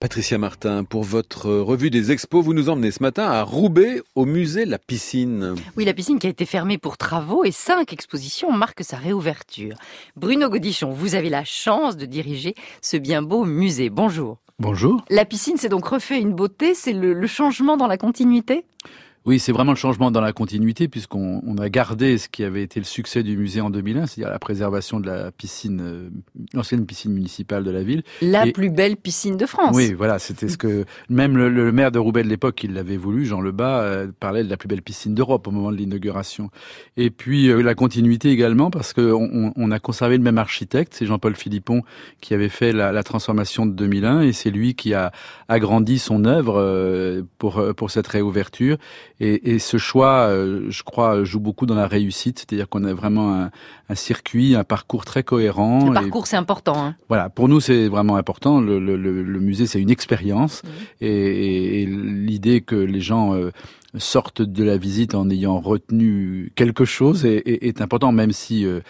Patricia Martin, pour votre revue des expos, vous nous emmenez ce matin à Roubaix, au musée La Piscine. Oui, la piscine qui a été fermée pour travaux et cinq expositions marquent sa réouverture. Bruno Godichon, vous avez la chance de diriger ce bien beau musée. Bonjour. Bonjour. La piscine s'est donc refait une beauté, c'est le, le changement dans la continuité? Oui, c'est vraiment le changement dans la continuité puisqu'on on a gardé ce qui avait été le succès du musée en 2001, c'est-à-dire la préservation de la piscine, euh, l'ancienne piscine municipale de la ville. La plus belle piscine de France. Oui, voilà, c'était ce que même le, le, maire de Roubaix de l'époque, il l'avait voulu, Jean Lebas, euh, parlait de la plus belle piscine d'Europe au moment de l'inauguration. Et puis euh, la continuité également parce qu'on on a conservé le même architecte, c'est Jean-Paul Philippon qui avait fait la, la, transformation de 2001 et c'est lui qui a agrandi son œuvre euh, pour pour cette réouverture. Et, et, ce choix, euh, je crois, joue beaucoup dans la réussite. C'est-à-dire qu'on a vraiment un, un, circuit, un parcours très cohérent. Le parcours, c'est important. Hein. Voilà, pour nous, c'est vraiment important. Le, le, le musée, c'est une expérience. Mmh. Et, et l'idée que les gens euh, sortent de la visite en ayant retenu quelque chose est, est, est important, même si euh,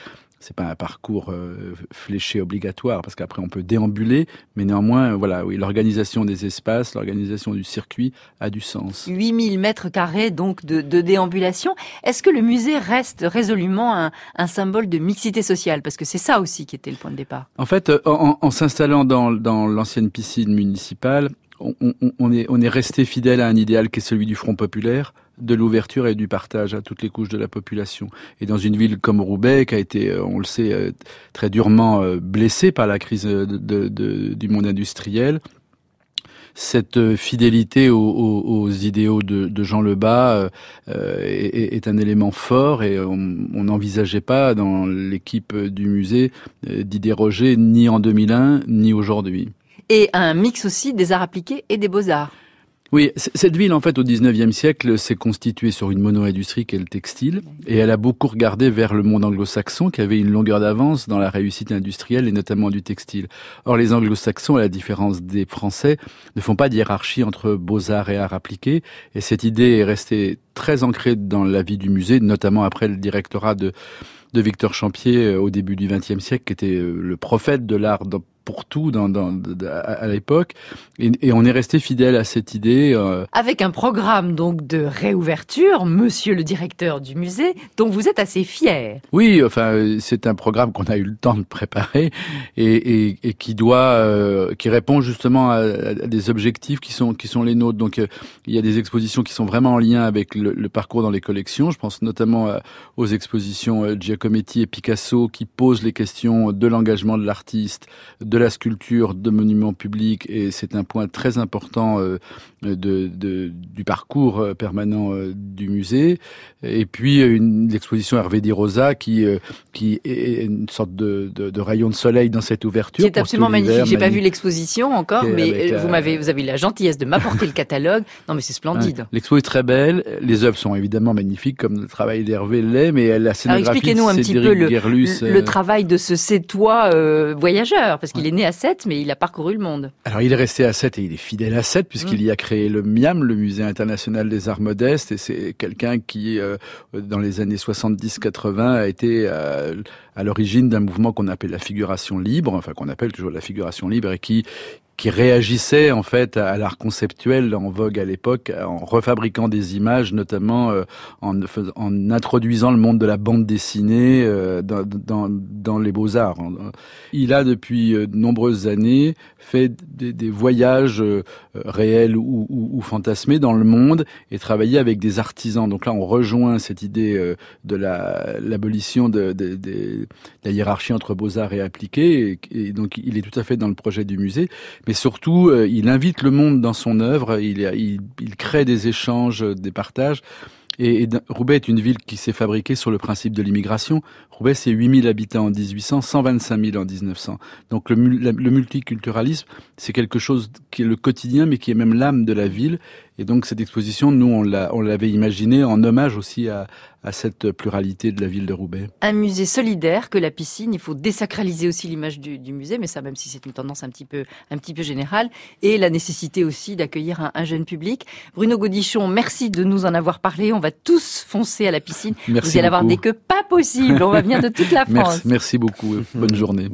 c'est pas un parcours euh, fléché obligatoire parce qu'après on peut déambuler, mais néanmoins, voilà, oui, l'organisation des espaces, l'organisation du circuit a du sens. 8000 mètres carrés donc de, de déambulation. Est-ce que le musée reste résolument un, un symbole de mixité sociale? Parce que c'est ça aussi qui était le point de départ. En fait, en, en s'installant dans, dans l'ancienne piscine municipale, on, on, on, est, on est resté fidèle à un idéal qui est celui du Front populaire, de l'ouverture et du partage à toutes les couches de la population. Et dans une ville comme Roubaix, qui a été, on le sait, très durement blessée par la crise du monde industriel, cette fidélité aux, aux, aux idéaux de, Jean Lebas euh, est, est, un élément fort et on n'envisageait pas dans l'équipe du musée d'y déroger ni en 2001 ni aujourd'hui. Et un mix aussi des arts appliqués et des beaux-arts. Oui, cette ville, en fait, au 19e siècle, s'est constituée sur une mono-industrie qu'est le textile, et elle a beaucoup regardé vers le monde anglo-saxon, qui avait une longueur d'avance dans la réussite industrielle, et notamment du textile. Or, les anglo-saxons, à la différence des Français, ne font pas de entre beaux-arts et arts appliqués, et cette idée est restée très ancrée dans la vie du musée, notamment après le directorat de, de Victor Champier au début du XXe siècle, qui était le prophète de l'art pour tout dans, dans, à l'époque. Et, et, on est resté fidèle à cette idée. Euh... Avec un programme donc de réouverture, monsieur le directeur du musée, dont vous êtes assez fier. Oui, enfin, c'est un programme qu'on a eu le temps de préparer et, et, et qui doit, euh, qui répond justement à, à, des objectifs qui sont, qui sont les nôtres. Donc, euh, il y a des expositions qui sont vraiment en lien avec le, le parcours dans les collections. Je pense notamment aux expositions Giacometti et Picasso qui posent les questions de l'engagement de l'artiste, de la sculpture de monuments publics et c'est un point très important euh, de, de, du parcours euh, permanent euh, du musée. Et puis une exposition Hervé Di Rosa qui qui est une sorte de, de, de rayon de soleil dans cette ouverture. C'est absolument magnifique. J'ai pas vu l'exposition encore, mais vous m'avez vous avez la gentillesse de m'apporter le catalogue. Non mais c'est splendide. Ouais. L'expo est très belle. Les œuvres sont évidemment magnifiques comme le travail d'Hervé l'est, mais la scénographie. Expliquez-nous un petit peu le, le, le, travail de ce sétois voyageur parce qu'il est né à Sète, mais il a parcouru le monde. Alors il est resté à Sète et il est fidèle à Sète puisqu'il mmh. y a créé le MIAM, le Musée international des arts modestes, et c'est quelqu'un qui, euh, dans les années 70-80, a été euh, à l'origine d'un mouvement qu'on appelle la figuration libre, enfin qu'on appelle toujours la figuration libre, et qui qui réagissait en fait à l'art conceptuel en vogue à l'époque, en refabriquant des images, notamment euh, en, en, introduisant le monde de la bande dessinée euh, dans, dans, dans, les beaux-arts. Il a depuis euh, de nombreuses années fait des, des voyages euh, réels ou, ou, ou, fantasmés dans le monde et travaillé avec des artisans. Donc là, on rejoint cette idée euh, de l'abolition de, de, de, de, la hiérarchie entre beaux-arts et appliqués. Et, donc, il est tout à fait dans le projet du musée surtout, euh, il invite le monde dans son œuvre, il, crée des échanges, des partages. Et, et Roubaix est une ville qui s'est fabriquée sur le principe de l'immigration. Roubaix, c'est 8000 habitants en 1800, 125 000 en 1900. Donc le, le multiculturalisme, c'est quelque chose qui est le quotidien, mais qui est même l'âme de la ville. Et donc cette exposition, nous, on l'avait imaginée en hommage aussi à, à, cette pluralité de la ville de Roubaix. Un musée solidaire que la piscine, il faut désacraliser aussi l'image du, du, musée, mais ça même si c'est une tendance un petit peu, un petit peu générale, et la nécessité aussi d'accueillir un, un, jeune public. Bruno Godichon, merci de nous en avoir parlé. On va tous foncer à la piscine. Merci Vous allez beaucoup. avoir des queues pas possibles. On va venir de toute la France. Merci, merci beaucoup. Bonne journée.